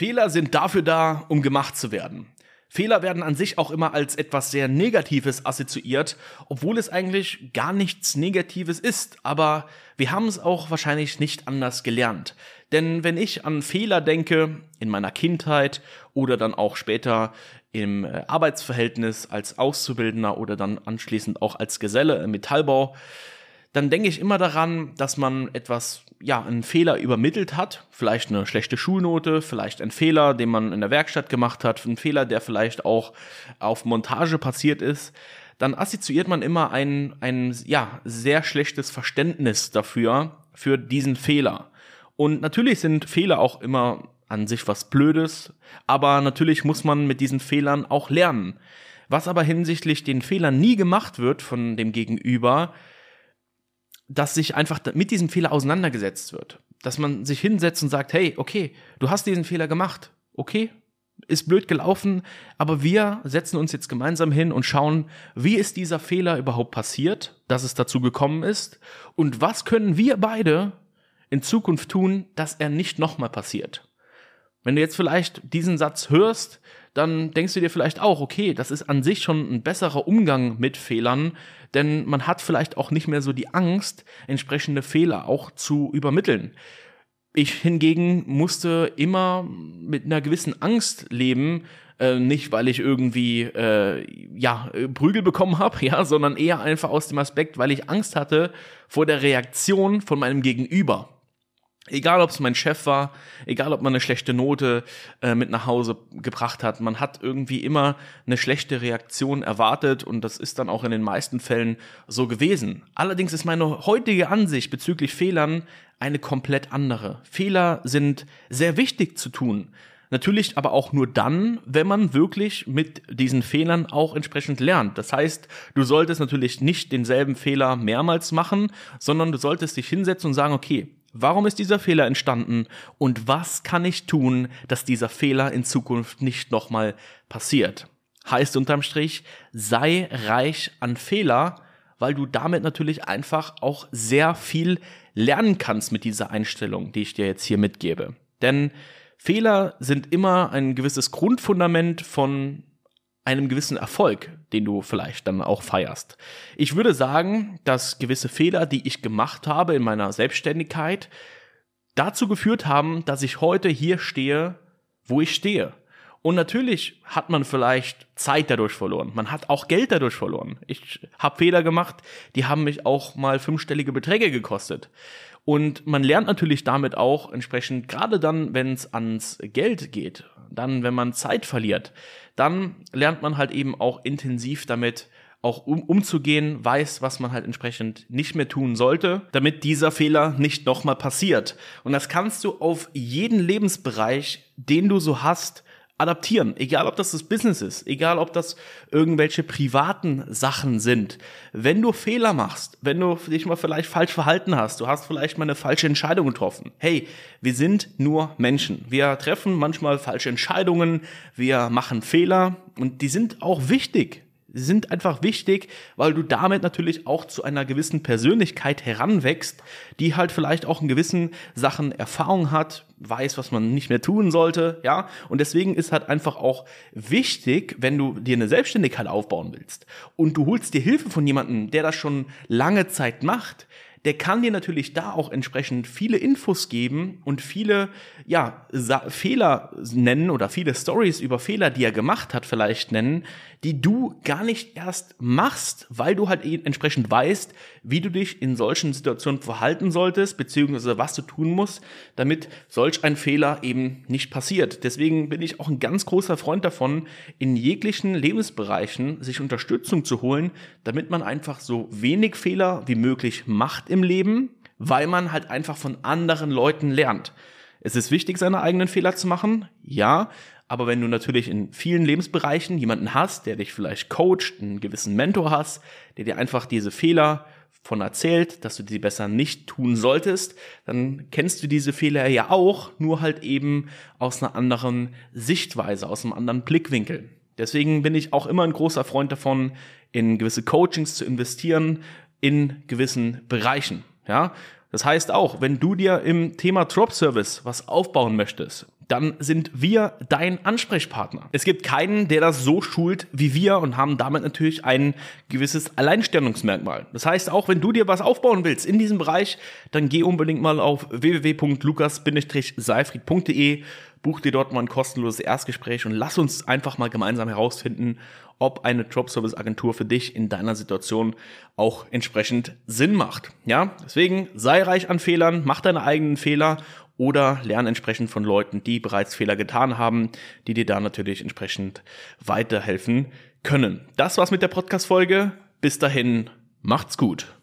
Fehler sind dafür da, um gemacht zu werden. Fehler werden an sich auch immer als etwas sehr Negatives assoziiert, obwohl es eigentlich gar nichts Negatives ist. Aber wir haben es auch wahrscheinlich nicht anders gelernt. Denn wenn ich an Fehler denke, in meiner Kindheit oder dann auch später im äh, Arbeitsverhältnis als Auszubildender oder dann anschließend auch als Geselle im Metallbau, dann denke ich immer daran, dass man etwas, ja, einen Fehler übermittelt hat, vielleicht eine schlechte Schulnote, vielleicht ein Fehler, den man in der Werkstatt gemacht hat, ein Fehler, der vielleicht auch auf Montage passiert ist, dann assoziiert man immer ein, ein, ja, sehr schlechtes Verständnis dafür, für diesen Fehler. Und natürlich sind Fehler auch immer an sich was Blödes, aber natürlich muss man mit diesen Fehlern auch lernen. Was aber hinsichtlich den Fehlern nie gemacht wird von dem Gegenüber, dass sich einfach mit diesem Fehler auseinandergesetzt wird. Dass man sich hinsetzt und sagt, hey, okay, du hast diesen Fehler gemacht. Okay, ist blöd gelaufen, aber wir setzen uns jetzt gemeinsam hin und schauen, wie ist dieser Fehler überhaupt passiert, dass es dazu gekommen ist und was können wir beide in Zukunft tun, dass er nicht nochmal passiert. Wenn du jetzt vielleicht diesen Satz hörst, dann denkst du dir vielleicht auch, okay, das ist an sich schon ein besserer Umgang mit Fehlern, denn man hat vielleicht auch nicht mehr so die Angst, entsprechende Fehler auch zu übermitteln. Ich hingegen musste immer mit einer gewissen Angst leben, äh, nicht weil ich irgendwie äh, ja Prügel bekommen habe, ja, sondern eher einfach aus dem Aspekt, weil ich Angst hatte vor der Reaktion von meinem Gegenüber. Egal, ob es mein Chef war, egal, ob man eine schlechte Note äh, mit nach Hause gebracht hat, man hat irgendwie immer eine schlechte Reaktion erwartet und das ist dann auch in den meisten Fällen so gewesen. Allerdings ist meine heutige Ansicht bezüglich Fehlern eine komplett andere. Fehler sind sehr wichtig zu tun. Natürlich aber auch nur dann, wenn man wirklich mit diesen Fehlern auch entsprechend lernt. Das heißt, du solltest natürlich nicht denselben Fehler mehrmals machen, sondern du solltest dich hinsetzen und sagen, okay, Warum ist dieser Fehler entstanden und was kann ich tun, dass dieser Fehler in Zukunft nicht nochmal passiert? Heißt unterm Strich, sei reich an Fehler, weil du damit natürlich einfach auch sehr viel lernen kannst mit dieser Einstellung, die ich dir jetzt hier mitgebe. Denn Fehler sind immer ein gewisses Grundfundament von einem gewissen Erfolg, den du vielleicht dann auch feierst. Ich würde sagen, dass gewisse Fehler, die ich gemacht habe in meiner Selbstständigkeit, dazu geführt haben, dass ich heute hier stehe, wo ich stehe. Und natürlich hat man vielleicht Zeit dadurch verloren. Man hat auch Geld dadurch verloren. Ich habe Fehler gemacht, die haben mich auch mal fünfstellige Beträge gekostet. Und man lernt natürlich damit auch entsprechend, gerade dann, wenn es ans Geld geht, dann, wenn man Zeit verliert, dann lernt man halt eben auch intensiv damit auch um, umzugehen, weiß, was man halt entsprechend nicht mehr tun sollte, damit dieser Fehler nicht nochmal passiert. Und das kannst du auf jeden Lebensbereich, den du so hast, adaptieren. Egal, ob das das Business ist, egal, ob das irgendwelche privaten Sachen sind. Wenn du Fehler machst, wenn du dich mal vielleicht falsch verhalten hast, du hast vielleicht mal eine falsche Entscheidung getroffen. Hey, wir sind nur Menschen. Wir treffen manchmal falsche Entscheidungen, wir machen Fehler und die sind auch wichtig sind einfach wichtig, weil du damit natürlich auch zu einer gewissen Persönlichkeit heranwächst, die halt vielleicht auch in gewissen Sachen Erfahrung hat, weiß, was man nicht mehr tun sollte, ja. Und deswegen ist halt einfach auch wichtig, wenn du dir eine Selbstständigkeit aufbauen willst und du holst dir Hilfe von jemandem, der das schon lange Zeit macht, der kann dir natürlich da auch entsprechend viele Infos geben und viele ja, Fehler nennen oder viele Stories über Fehler, die er gemacht hat, vielleicht nennen, die du gar nicht erst machst, weil du halt entsprechend weißt, wie du dich in solchen Situationen verhalten solltest, beziehungsweise was du tun musst, damit solch ein Fehler eben nicht passiert. Deswegen bin ich auch ein ganz großer Freund davon, in jeglichen Lebensbereichen sich Unterstützung zu holen, damit man einfach so wenig Fehler wie möglich macht im Leben, weil man halt einfach von anderen Leuten lernt. Es ist wichtig, seine eigenen Fehler zu machen, ja, aber wenn du natürlich in vielen Lebensbereichen jemanden hast, der dich vielleicht coacht, einen gewissen Mentor hast, der dir einfach diese Fehler von erzählt, dass du die besser nicht tun solltest, dann kennst du diese Fehler ja auch, nur halt eben aus einer anderen Sichtweise, aus einem anderen Blickwinkel. Deswegen bin ich auch immer ein großer Freund davon, in gewisse Coachings zu investieren, in gewissen Bereichen. Ja, das heißt auch, wenn du dir im Thema Drop Service was aufbauen möchtest, dann sind wir dein Ansprechpartner. Es gibt keinen, der das so schult wie wir und haben damit natürlich ein gewisses Alleinstellungsmerkmal. Das heißt, auch wenn du dir was aufbauen willst in diesem Bereich, dann geh unbedingt mal auf www.lukas-seifried.de, buch dir dort mal ein kostenloses Erstgespräch und lass uns einfach mal gemeinsam herausfinden, ob eine Dropservice-Agentur für dich in deiner Situation auch entsprechend Sinn macht. Ja, deswegen sei reich an Fehlern, mach deine eigenen Fehler oder lerne entsprechend von Leuten, die bereits Fehler getan haben, die dir da natürlich entsprechend weiterhelfen können. Das war's mit der Podcast-Folge. Bis dahin, macht's gut.